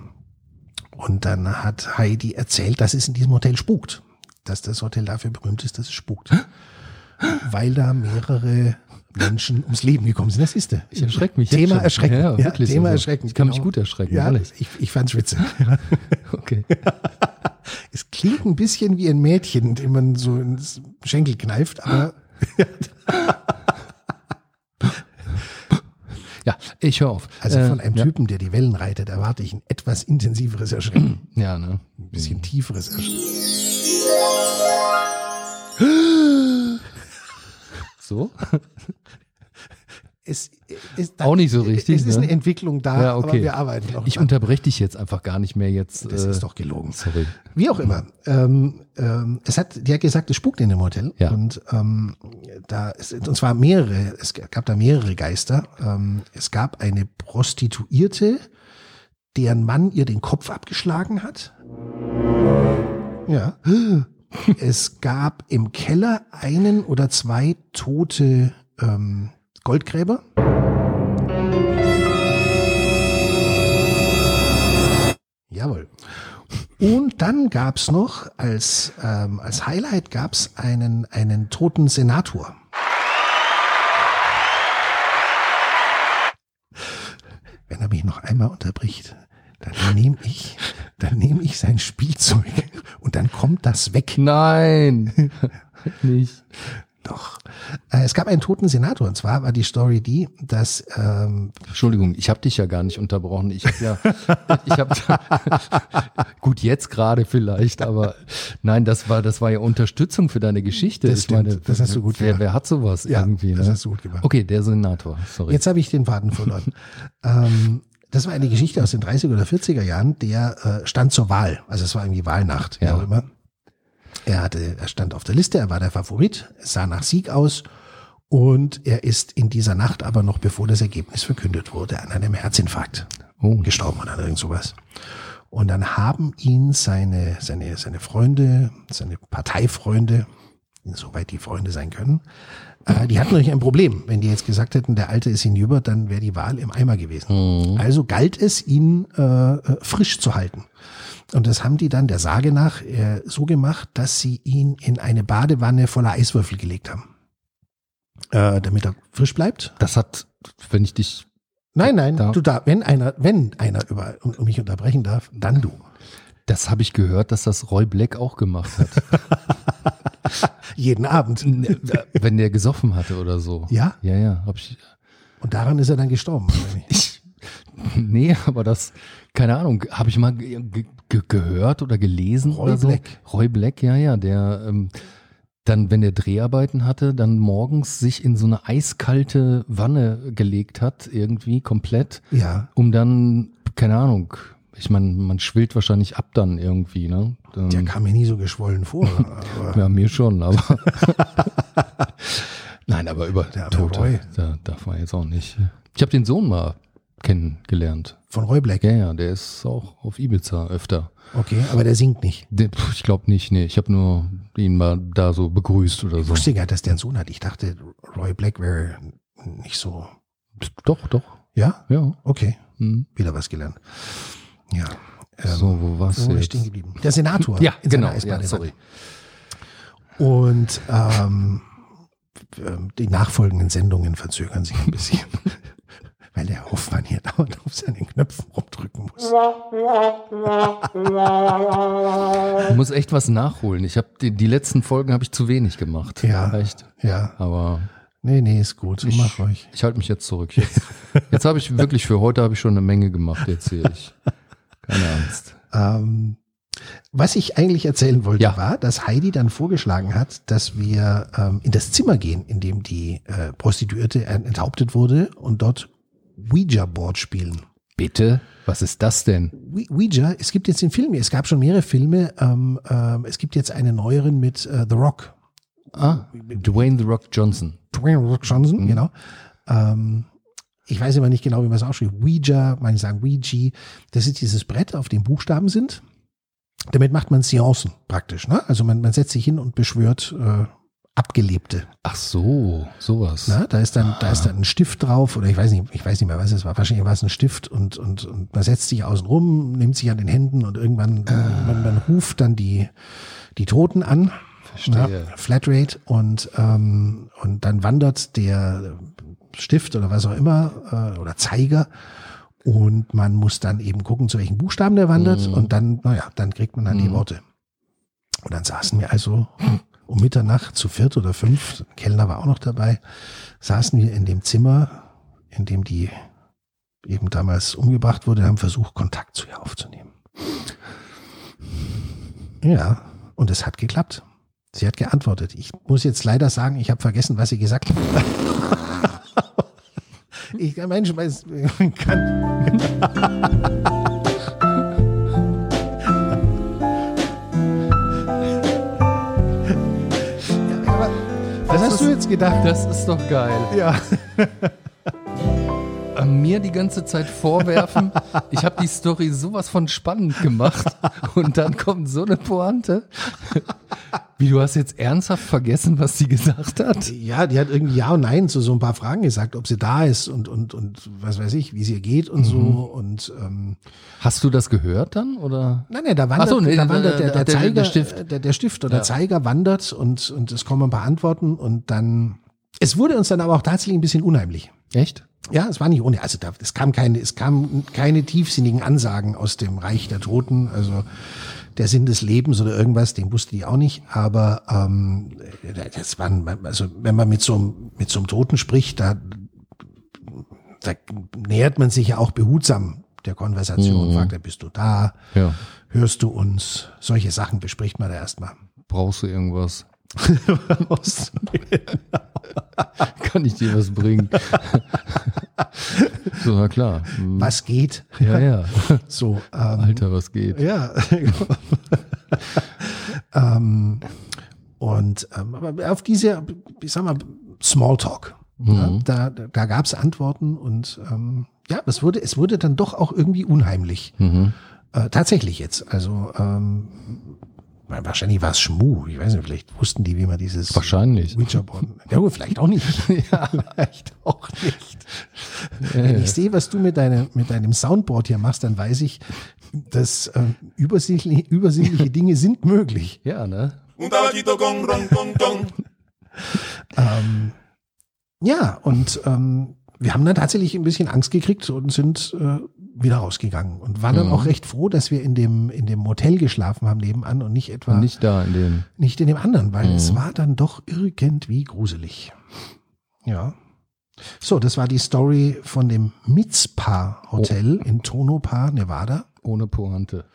Und dann hat Heidi erzählt, dass es in diesem Hotel spukt. Dass das Hotel dafür berühmt ist, dass es spukt. Weil da mehrere Menschen ums Leben gekommen sind. Das ist der. Ich erschreck mich Thema schon. erschrecken. Ja, Ja, wirklich. Thema Also, erschrecken. ich kann mich genau. gut erschrecken, Ja, ehrlich. ich, ich fand's witzig. Okay. Es klingt ein bisschen wie ein Mädchen, dem man so ins Schenkel kneift, aber Ja, ich höre auf. also Äh, von einem ja. Typen, der die Wellen reitet, erwarte ich ein etwas intensiveres Erschrecken. Ja, ne? Ein bisschen tieferes Erschrecken. So? es ist Auch nicht so richtig, Es ist ne? eine Entwicklung da, Ja, okay. aber wir arbeiten noch. Ich dran. unterbreche dich jetzt einfach gar nicht mehr jetzt. Das äh, ist doch gelogen. Sorry. Wie auch immer. Ähm, ähm, es hat, die hat gesagt, es spukt in dem Hotel. Ja. Und ähm, da ist, und zwar mehrere, es gab da mehrere Geister. Ähm, es gab eine Prostituierte, deren Mann ihr den Kopf abgeschlagen hat. Ja. Es gab im Keller einen oder zwei tote ähm, Goldgräber. Jawohl. Und dann gab's noch als, ähm, als Highlight gab's einen, einen toten Senator. Wenn er mich noch einmal unterbricht, dann nehme ich, dann nehme ich sein Spielzeug und dann kommt das weg. Nein, nicht. Doch. Äh, es gab einen toten Senator und zwar war die Story die, dass ähm, Entschuldigung, ich habe dich ja gar nicht unterbrochen. Ich habe ja, ich habe gut jetzt gerade vielleicht, aber nein, das war das war ja Unterstützung für deine Geschichte. Das ich stimmt, das hast du gut wer, gemacht. wer hat sowas Ja, irgendwie? das ne? hast du gut gemacht. Okay, der Senator. Sorry. Jetzt habe ich den Faden verloren. ähm, das war eine Geschichte aus den 30er oder 40er Jahren, der äh, stand zur Wahl. Also es war irgendwie Wahlnacht, Ja. auch immer. Er hatte, er stand auf der Liste, er war der Favorit, es sah nach Sieg aus und er ist in dieser Nacht aber noch bevor das Ergebnis verkündet wurde an einem Herzinfarkt oh. gestorben oder irgend sowas. Und dann haben ihn seine, seine, seine Freunde, seine Parteifreunde, soweit die Freunde sein können, äh, die hatten natürlich ein Problem. Wenn die jetzt gesagt hätten, der Alte ist hinüber, dann wäre die Wahl im Eimer gewesen. Also galt es, ihn äh, äh, frisch zu halten. Und das haben die dann der Sage nach äh, so gemacht, dass sie ihn in eine Badewanne voller Eiswürfel gelegt haben. Äh, damit er frisch bleibt. Das hat, wenn ich dich, Nein, nein, Da- du da, wenn einer, wenn einer über um mich unterbrechen darf, dann du. das habe ich gehört, dass das Roy Black auch gemacht hat. Jeden Abend. wenn der gesoffen hatte oder so. Ja? Ja, ja, habe ich. Und daran ist er dann gestorben. Ich, nee, aber das, keine Ahnung, habe ich mal ge ge gehört oder gelesen Roy oder so. Black. Roy Black, ja, ja, der ähm, dann, wenn der Dreharbeiten hatte, dann morgens sich in so eine eiskalte Wanne gelegt hat, irgendwie komplett, Ja. um dann, keine Ahnung, ich meine, man schwillt wahrscheinlich ab dann irgendwie, ne? Ähm, Der kam mir nie so geschwollen vor. Ja, mir schon, aber. Nein, aber über Der Tote, Roy. da darf man jetzt auch nicht. Ich habe den Sohn mal kennengelernt. von Roy Black. Ja, ja, der ist auch auf Ibiza öfter. Okay, aber der singt nicht. Der, ich glaube nicht, nee. Ich habe nur ihn mal da so begrüßt oder Ich so. wusste gar nicht, dass der einen Sohn hat. Ich dachte, Roy Black wäre nicht so. Doch, doch. Ja? Ja. Okay, Hm. wieder was gelernt. Ja. Ähm, so, wo war's wo war ich jetzt? stehen geblieben? Der Senator. Ja, genau. Ja, sorry. Und ähm, ähm, die nachfolgenden Sendungen verzögern sich ein bisschen, weil der Hoffmann hier dauernd auf seinen Knöpfen rumdrücken muss. Ich muss echt was nachholen. Ich habe die, die letzten Folgen habe ich zu wenig gemacht. Ja. Echt. Ja, Aber nee, nee, ist gut. ich, Mach ruhig. ich halte mich jetzt zurück. Jetzt, jetzt habe ich wirklich für heute habe ich schon eine Menge gemacht. Erzähle ich. Keine Angst. Ähm, was ich eigentlich erzählen wollte, Ja. war, dass Heidi dann vorgeschlagen hat, dass wir ähm, in das Zimmer gehen, in dem die äh, Prostituierte ent- enthauptet wurde und dort Ouija-Board spielen. Bitte? Was ist das denn? Ouija- es gibt jetzt den Film, es gab schon mehrere Filme, ähm, ähm, es gibt jetzt einen neueren mit äh, The Rock. Ah, Dwayne The Rock Johnson. Dwayne Rock Johnson, genau. Ähm, ich weiß immer nicht genau, wie man es ausschreibt. Ouija, manche sagen Ouija. Das ist dieses Brett, auf dem Buchstaben sind. Damit macht man Seancen praktisch. Ne? Also man, man setzt sich hin und beschwört äh, Abgelebte. Ach so, sowas. Ne? Da ist dann, da ist dann ein Stift drauf oder ich weiß nicht, ich weiß nicht mehr, was es war. Wahrscheinlich war es ein Stift und, und, und man setzt sich außen rum, nimmt sich an den Händen und irgendwann, man, man ruft dann die, die Toten an. Verstehe. Ja, Flatrate und, ähm, und dann wandert der Stift oder was auch immer äh, oder Zeiger und man muss dann eben gucken, zu welchen Buchstaben der wandert Mhm. und dann, naja, dann kriegt man dann die Mhm. Worte. Und dann saßen wir also um Mitternacht zu viert oder fünf, Kellner war auch noch dabei, saßen wir in dem Zimmer, in dem die eben damals umgebracht wurde, haben versucht, Kontakt zu ihr aufzunehmen. Ja, und es hat geklappt. Sie hat geantwortet. Ich muss jetzt leider sagen, ich habe vergessen, was sie gesagt hat. Ich, Mensch, weiß, kann, was hast du jetzt gedacht? Das ist doch geil. Ja. Äh, Mir die ganze Zeit vorwerfen, ich habe die Story sowas von spannend gemacht und dann kommt so eine Pointe. Wie, du hast jetzt ernsthaft vergessen, was sie gesagt hat? Ja, die hat irgendwie Ja und Nein zu so ein paar Fragen gesagt, ob sie da ist und, und, und was weiß ich, wie es ihr geht und so. Und ähm, Hast du das gehört dann oder? nein, nein, da wandert, so, nee, da der- wandert der, der, der- der Zeiger, Stift. Der, der Stift oder Ja. Zeiger wandert und, und es kommen ein paar Antworten und dann, es wurde uns dann aber auch tatsächlich ein bisschen unheimlich. Echt? Ja, es war nicht ohne, also da, es kam keine, es kamen keine tiefsinnigen Ansagen aus dem Reich der Toten, also der Sinn des Lebens oder irgendwas, den wusste die auch nicht, aber ähm, das waren, also wenn man mit so, einem- mit so einem Toten spricht, da, da nähert man sich ja auch behutsam der Konversation, fragt er, bist du da, Ja. hörst du uns, solche Sachen bespricht man da erstmal. Brauchst du irgendwas? Kann ich dir was bringen? so, na klar. Hm. Was geht? Ja, ja. So, ähm, Alter, was geht? Ja. ähm, und ähm, aber auf diese, ich sag mal, Smalltalk, ja, da, da, da gab es Antworten und ähm, ja, es wurde, es wurde dann doch auch irgendwie unheimlich. Mhm. Äh, tatsächlich jetzt. Also ähm, wahrscheinlich war es Schmu. Ich weiß nicht, vielleicht wussten die, wie man dieses Wahrscheinlich. Ouija-Board. Ja, gut, vielleicht auch nicht. ja, vielleicht auch nicht. Wenn ich sehe, was du mit, deiner, mit deinem Soundboard hier machst, dann weiß ich, dass ähm, übersinnliche, übersinnliche Dinge sind möglich. Ja, ne? Ähm, ja, und ähm, wir haben dann tatsächlich ein bisschen Angst gekriegt und sind äh, wieder rausgegangen und waren dann Mhm. auch recht froh, dass wir in dem, in dem Motel geschlafen haben nebenan und nicht etwa Und nicht da in dem. nicht in dem anderen, weil Mhm. es war dann doch irgendwie gruselig. Ja. So, das war die Story von dem Mitzpah Hotel in Tonopah, Nevada. Ohne Pointe.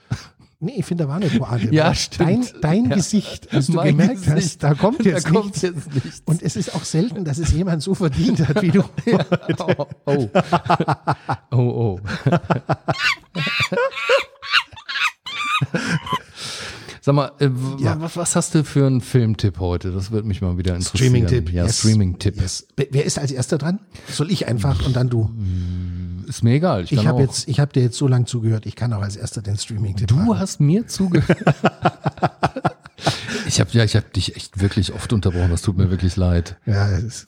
Nee, ich finde, da war eine Pointe. Ja, Dein, stimmt. dein Ja. Gesicht, als du Mein gemerkt Gesicht. hast, da kommt jetzt da kommt nichts. jetzt nichts. Und es ist auch selten, dass es jemand so verdient hat wie du. oh, oh. oh, oh. Sag mal, äh, Ja. was, was hast du für einen Filmtipp heute? Das würde mich mal wieder interessieren. Streaming-Tipp. Ja, yes. Streaming-Tipp. Yes. Wer- ist als erster dran? Soll ich einfach und dann du? Ist mir egal. Ich, Ich habe jetzt, ich habe dir jetzt so lange zugehört, ich kann auch als erster den Streaming-Tipp Du machen. hast mir zugehört. ich habe ja, ich habe dich echt wirklich oft unterbrochen. Das tut mir wirklich leid. Ja, das ist,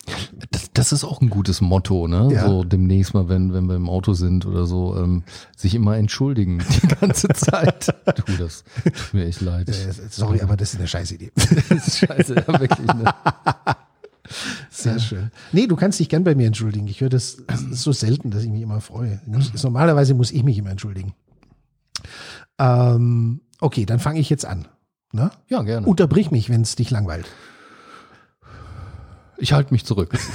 Das, das ist auch ein gutes Motto, ne? Ja. So demnächst mal, wenn, wenn wir im Auto sind oder so, ähm, sich immer entschuldigen die ganze Zeit. du, das tut mir echt leid. äh, sorry, aber das ist eine scheiß Idee. Das ist scheiße, ja, wirklich. Ne? Sehr schön. Nee, du kannst dich gern bei mir entschuldigen. Ich höre das, das ist so selten, dass ich mich immer freue. Muss, normalerweise muss ich mich immer entschuldigen. Ähm, okay, dann fange ich jetzt an. Ne? Ja, gerne. Unterbrich mich, wenn es dich langweilt. Ich halte mich zurück.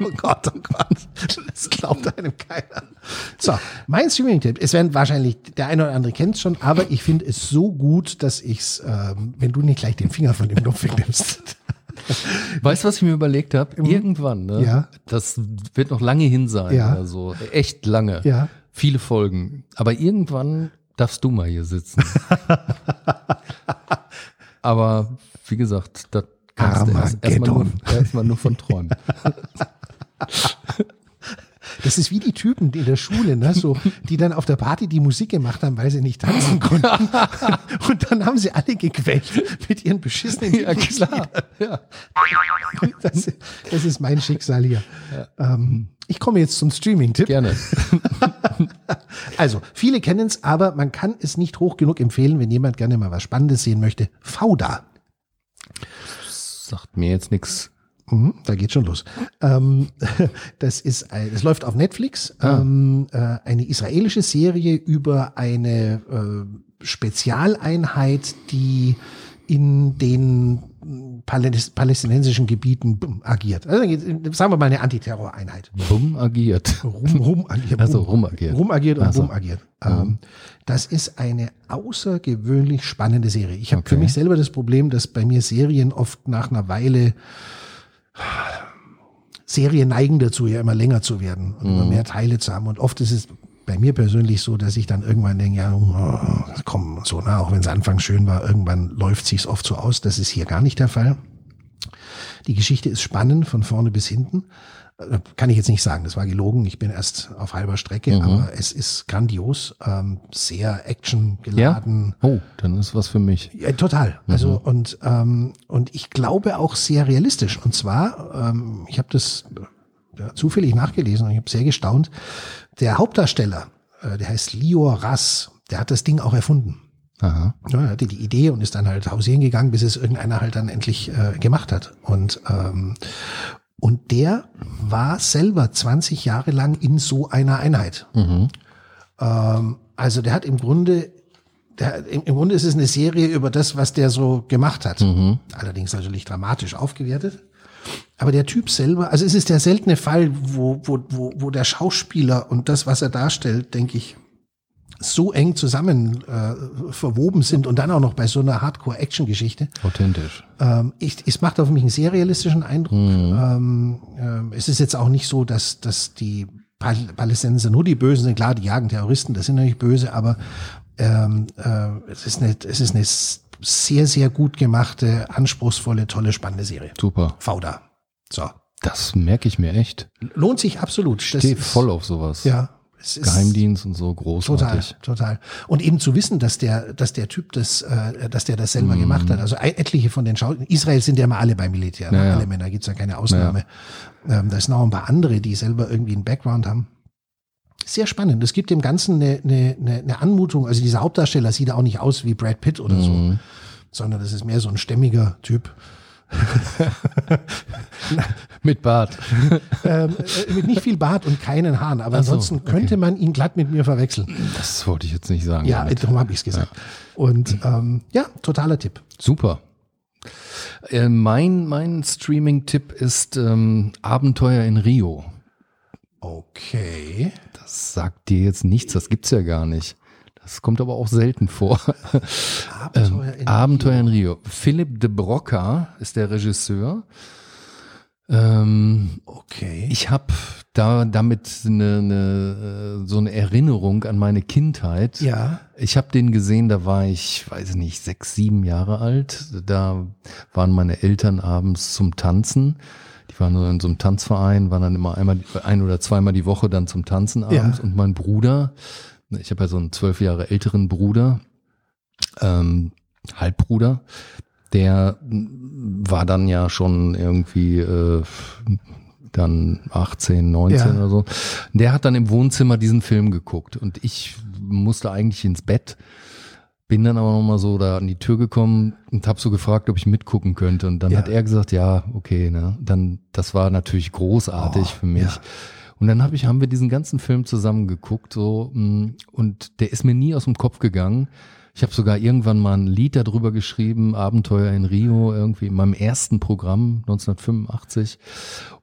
Oh Gott, oh Gott. Das glaubt einem keiner. So, mein Streaming-Tipp. Es werden wahrscheinlich, der eine oder andere kennt es schon, aber ich finde es so gut, dass ich es, ähm, wenn du nicht gleich den Finger von dem Knopf wegnimmst. Weißt du, was ich mir überlegt habe? Irgendwann, ne? Ja. Das wird noch lange hin sein Ja. oder so. Echt lange. Ja. Viele Folgen. Aber irgendwann darfst du mal hier sitzen. Aber wie gesagt, das kannst du erst- erstmal nur, erstmal nur von träumen. Das ist wie die Typen die in der Schule, ne, so, die dann auf der Party die Musik gemacht haben, weil sie nicht tanzen konnten. Und dann haben sie alle gequält mit ihren beschissenen ja, klar. Ja. Das, das ist mein Schicksal hier. Ähm, ich komme jetzt zum Streaming-Tipp. Gerne. Also, viele kennen es, aber man kann es nicht hoch genug empfehlen, wenn jemand gerne mal was Spannendes sehen möchte. Fauda. Sagt mir jetzt nichts. Mhm, da geht schon los. Ähm, das ist, das läuft auf Netflix. Ah. Ähm, äh, eine israelische Serie über eine äh, Spezialeinheit, die in den palästinensischen Gebieten agiert. Also sagen wir mal eine Antiterror-Einheit. Bumm agiert. Rum, rum agiert. Ach so, rum agiert. Rum agiert und Ach so. bumm agiert. Ähm, das ist eine außergewöhnlich spannende Serie. Ich habe für Okay. mich selber das Problem, dass bei mir Serien oft nach einer Weile Serien neigen dazu, ja immer länger zu werden und immer mehr Teile zu haben. Und oft ist es bei mir persönlich so, dass ich dann irgendwann denke, ja, oh, komm, so, na, auch wenn es anfangs schön war, irgendwann läuft sich's oft so aus. Das ist hier gar nicht der Fall. Die Geschichte ist spannend von vorne bis hinten. Äh, Kann ich jetzt nicht sagen, das war gelogen. Ich bin erst auf halber Strecke, aber es ist grandios, ähm, sehr Action geladen. Oh, dann ist was für mich. Ja, total. Also und ähm, und ich glaube auch sehr realistisch. Und zwar, ähm, ich habe das ja, zufällig nachgelesen und ich habe sehr gestaunt. Der Hauptdarsteller, äh, der heißt Lior Rass, der hat das Ding auch erfunden. Aha. Ja, er hatte die Idee und ist dann halt hausieren gegangen, bis es irgendeiner halt dann endlich äh, gemacht hat. Und ähm, und der war selber 20 Jahre lang in so einer Einheit. Ähm, also der hat im Grunde, der, im, im Grunde ist es eine Serie über das, was der so gemacht hat. Allerdings natürlich dramatisch aufgewertet. Aber der Typ selber, also es ist der seltene Fall, wo, wo, wo, wo der Schauspieler und das, was er darstellt, denke ich, so eng zusammen äh, verwoben sind und dann auch noch bei so einer Hardcore-Action-Geschichte. Authentisch. Ähm, ich, es macht auf mich einen sehr realistischen Eindruck. Ähm, ähm, es ist jetzt auch nicht so, dass, dass die Pal Palästinenser nur die Bösen sind. Klar, die jagen Terroristen, das sind natürlich böse, aber ähm, äh, es, ist eine, es ist s- sehr, sehr gut gemachte, anspruchsvolle, tolle, spannende Serie. Super. Fauda. So. Das merke ich mir echt. Lohnt sich absolut. Das Stehe ist- voll auf sowas. Ja. Ist Geheimdienst und so Total, großartig. total. Und eben zu wissen, dass der, dass der Typ das, äh, dass der das selber gemacht hat. Also ein- etliche von den Schau Israel sind ja mal alle beim Militär, ne? Ja, ja. alle Männer, gibt's ja keine Ausnahme. Ähm, da sind auch ein paar andere, die selber irgendwie einen Background haben. Sehr spannend. Es gibt dem Ganzen eine, eine, eine, Anmutung. Also dieser Hauptdarsteller sieht auch nicht aus wie Brad Pitt oder so, sondern das ist mehr so ein stämmiger Typ. Mit Bart. Ähm, äh, mit nicht viel Bart und keinen Haaren, aber so, ansonsten könnte man ihn glatt mit mir verwechseln. Das wollte ich jetzt nicht sagen. Ja, damit. darum habe ich es gesagt. Und ähm, ja, totaler Tipp. Super. Äh, mein mein Streaming-Tipp ist ähm, Abenteuer in Rio. Okay. Das sagt dir jetzt nichts, das gibt's ja gar nicht. Das kommt aber auch selten vor. Abenteuer in Abenteuer in Rio. Philipp de Broca ist der Regisseur. Ähm, Okay. ich habe da damit eine, eine, äh, so eine Erinnerung an meine Kindheit. ja. Ich habe den gesehen, da war ich, weiß nicht, sechs, sieben Jahre alt. Da waren meine Eltern abends zum Tanzen. Die waren so in so einem Tanzverein, waren dann immer einmal, ein oder zweimal die Woche dann zum Tanzen abends. Ja. Und mein Bruder, ich habe ja so einen zwölf Jahre älteren Bruder, ähm, Halbbruder, der war dann ja schon irgendwie äh, dann 18, 19 Ja. oder so. Der hat dann im Wohnzimmer diesen Film geguckt und ich musste eigentlich ins Bett. Bin dann aber nochmal so da an die Tür gekommen und habe so gefragt, ob ich mitgucken könnte. Und dann Ja. hat er gesagt, ja, okay, ne. Dann, das war natürlich großartig Oh, für mich. ja. Und dann hab ich, haben wir diesen ganzen Film zusammen geguckt, so, mh, und der ist mir nie aus dem Kopf gegangen. Ich habe sogar irgendwann mal ein Lied darüber geschrieben, Abenteuer in Rio, irgendwie in meinem ersten Programm 1985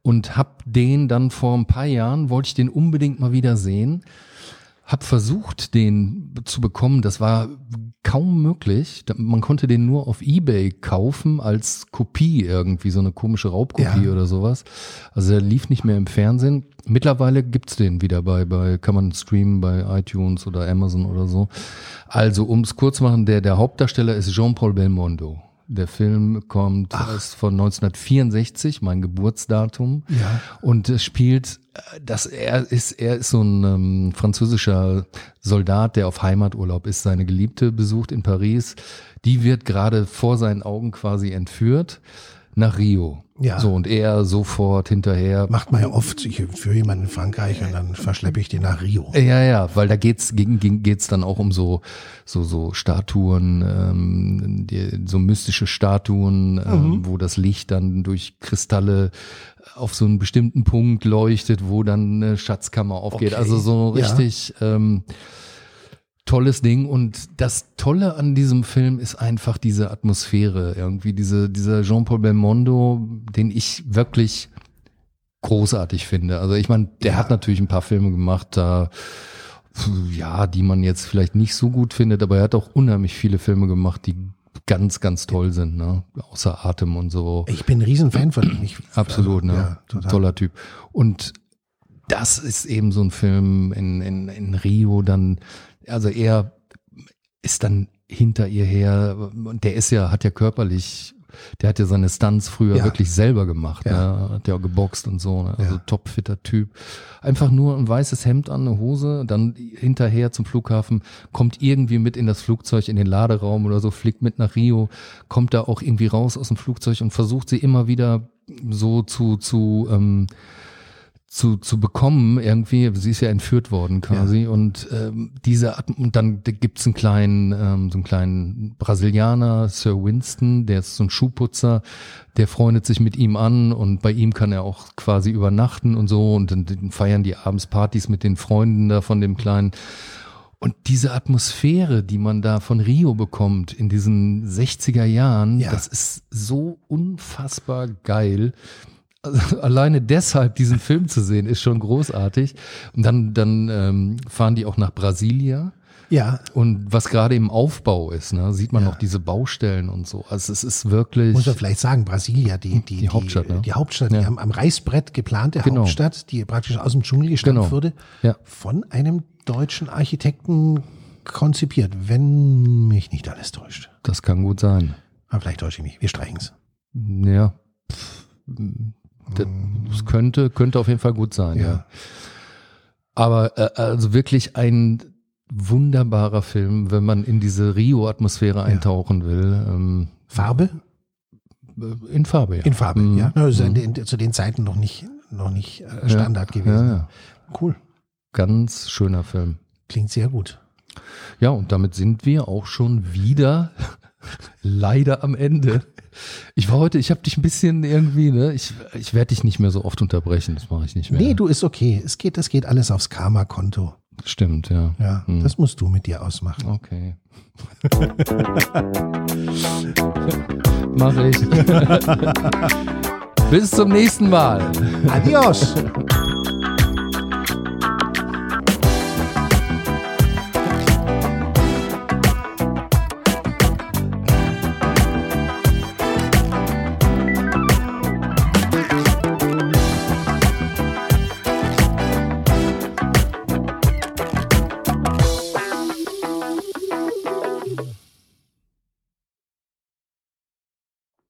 und hab den dann vor ein paar Jahren wollte ich den unbedingt mal wieder sehen. Hab versucht, den zu bekommen. Das war kaum möglich. Man konnte den nur auf Ebay kaufen als Kopie irgendwie, so eine komische Raubkopie Ja. oder sowas. Also der lief nicht mehr im Fernsehen. Mittlerweile gibt's den wieder bei, bei, kann man streamen bei iTunes oder Amazon oder so. Also, um es kurz zu machen, der, der Hauptdarsteller ist Jean-Paul Belmondo. Der Film kommt ist von 1964, mein Geburtsdatum. Ja. Und es spielt, dass er ist, er ist so ein ähm, französischer Soldat, der auf Heimaturlaub ist, seine Geliebte besucht in Paris. Die wird gerade vor seinen Augen quasi entführt nach Rio. Ja. So, und er sofort hinterher. Macht man ja oft. Ich führe jemanden in Frankreich und dann verschleppe ich den nach Rio. Ja, ja, weil da geht's ging, ging, geht's dann auch um so so so Statuen, ähm, die, so mystische Statuen, ähm, wo das Licht dann durch Kristalle auf so einen bestimmten Punkt leuchtet, wo dann eine Schatzkammer aufgeht. Okay. Also so Ja. richtig ähm, tolles Ding. Und das Tolle an diesem Film ist einfach diese Atmosphäre, irgendwie diese dieser Jean-Paul Belmondo, den ich wirklich großartig finde. Also ich meine, der Ja. hat natürlich ein paar Filme gemacht, da ja, die man jetzt vielleicht nicht so gut findet, aber er hat auch unheimlich viele Filme gemacht, die ganz, ganz toll sind, ne? Außer Atem und so. Ich bin ein Riesenfan von ihm. Ich, Absolut, also, ne? Ja. Toller Typ. Und das ist eben so ein Film in, in, in Rio dann, also er ist dann hinter ihr her und der ist ja, hat ja körperlich, der hat ja seine Stunts früher Ja. wirklich selber gemacht, Ja. ne? hat ja auch geboxt und so, ne? also Ja. topfitter Typ. Einfach nur ein weißes Hemd an, eine Hose, dann hinterher zum Flughafen, kommt irgendwie mit in das Flugzeug, in den Laderaum oder so, fliegt mit nach Rio, kommt da auch irgendwie raus aus dem Flugzeug und versucht sie immer wieder so zu, zu, ähm, zu, zu bekommen irgendwie. Sie ist ja entführt worden quasi und ähm, diese und dann gibt's einen kleinen, ähm, so einen kleinen Brasilianer, Sir Winston, der ist so ein Schuhputzer, der freundet sich mit ihm an und bei ihm kann er auch quasi übernachten und so und dann, dann feiern die abends Partys mit den Freunden da von dem kleinen. Und diese Atmosphäre, die man da von Rio bekommt in diesen 60er Jahren, Ja. das ist so unfassbar geil. Also alleine deshalb diesen Film zu sehen, ist schon großartig. Und dann, dann ähm, fahren die auch nach Brasilia. Ja, Und was gerade im Aufbau ist, ne, sieht man Ja. noch diese Baustellen und so. Also es ist wirklich. muss man vielleicht sagen, Brasilia, die, die, Die Hauptstadt, ne? Die Hauptstadt, Ja. die am, am Reißbrett geplante Genau. Hauptstadt, die praktisch aus dem Dschungel gestammt Genau. wurde, Ja. von einem deutschen Architekten konzipiert, wenn mich nicht alles täuscht. Das kann gut sein. Aber vielleicht täusche ich mich. Wir streichen es. Ja. Pff, Das das könnte, könnte auf jeden Fall gut sein, ja. Ja. Aber äh, also wirklich ein wunderbarer Film, wenn man in diese Rio-Atmosphäre eintauchen will. Ähm, Farbe? äh, in Farbe, ja. In Farbe, Mhm. ja. Ja Mhm. in den- zu den Zeiten noch nicht, noch nicht äh, Standard gewesen. Cool. Ganz schöner Film. Klingt sehr gut. Ja, und damit sind wir auch schon wieder leider am Ende. Ich war heute, ich habe dich ein bisschen irgendwie, ne, ich, ich werde dich nicht mehr so oft unterbrechen, das mache ich nicht mehr. Nee, du ist okay. Es geht, das geht alles aufs Karma-Konto. Stimmt, ja. Ja, Hm. das musst du mit dir ausmachen. Okay. Mach ich. Bis zum nächsten Mal. Adios!